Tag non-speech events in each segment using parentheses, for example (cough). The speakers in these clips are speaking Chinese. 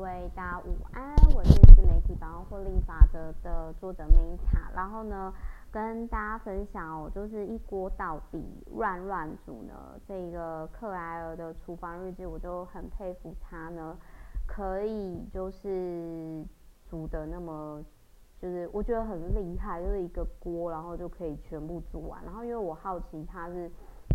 位大家午安，我是自媒体百万获利法则的作者 Meta，然后呢，跟大家分享哦，就是一锅到底乱乱煮呢，这个克莱尔的厨房日记，我就很佩服他呢，可以就是煮的那么，就是我觉得很厉害，就是一个锅，然后就可以全部煮完，然后因为我好奇他是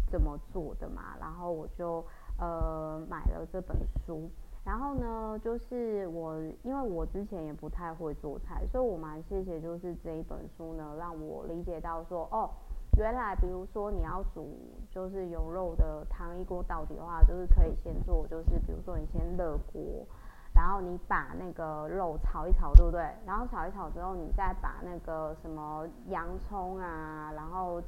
怎么做的嘛，然后我就呃买了这本书。然后呢，就是我，因为我之前也不太会做菜，所以我蛮谢谢，就是这一本书呢，让我理解到说，哦，原来比如说你要煮就是有肉的汤一锅到底的话，就是可以先做，就是比如说你先热锅，然后你把那个肉炒一炒，对不对？然后炒一炒之后，你再把那个什么洋葱啊，然后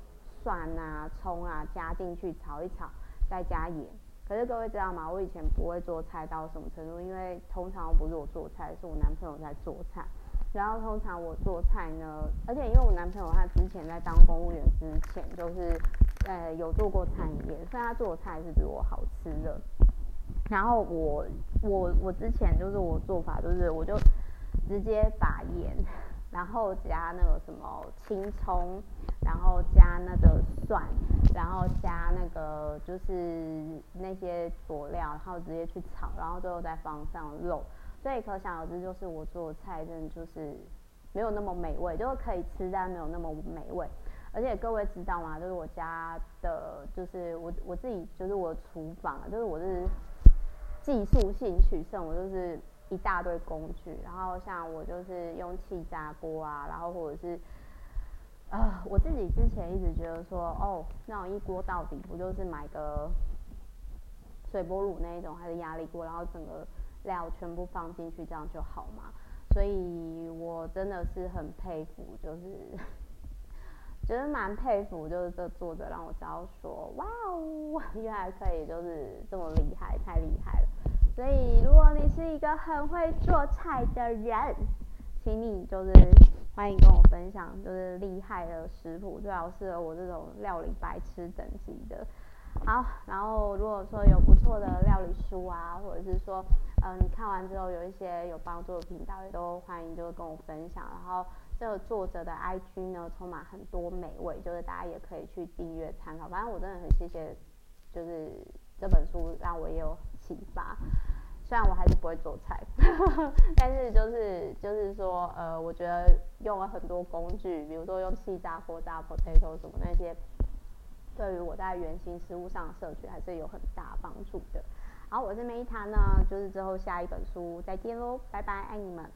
蒜啊、葱啊加进去炒一炒，再加盐。可是各位知道吗？我以前不会做菜到什么程度，因为通常不是我做菜，是我男朋友在做菜。然后通常我做菜呢，而且因为我男朋友他之前在当公务员之前，就是呃有做过餐饮业，所以他做的菜是比我好吃的。然后我我我之前就是我做法就是我就直接把盐，然后加那个什么青葱。然后加那个蒜，然后加那个就是那些佐料，然后直接去炒，然后最后再放上肉。所以可想而知，就是我做菜真的就是没有那么美味，就是可以吃，但没有那么美味。而且各位知道吗？就是我家的，就是我我自己，就是我的厨房，就是我是技术性取胜，我就是一大堆工具。然后像我就是用气炸锅啊，然后或者是。啊、我自己之前一直觉得说，哦，那种一锅到底不就是买个水波炉那一种，还是压力锅，然后整个料全部放进去这样就好嘛？所以我真的是很佩服，就是 (laughs) 觉得蛮佩服，就是这作者让我知道说，哇哦，原来可以就是这么厉害，太厉害了。所以如果你是一个很会做菜的人，请你就是。欢迎跟我分享，就是厉害的食谱，最好适合我这种料理白痴等级的。好，然后如果说有不错的料理书啊，或者是说，呃，你看完之后有一些有帮助的频道，也都欢迎就是跟我分享。然后这个作者的 IG 呢，充满很多美味，就是大家也可以去订阅参考。反正我真的很谢谢，就是这本书让我也有启发。虽然我还是不会做菜，(laughs) 但是就是就是说，呃，我觉得用了很多工具，比如说用气炸锅炸 potato 什么那些，对于我在原型食物上的摄取还是有很大帮助的。好，我这边一谈呢，就是之后下一本书再见喽，拜拜，爱你们。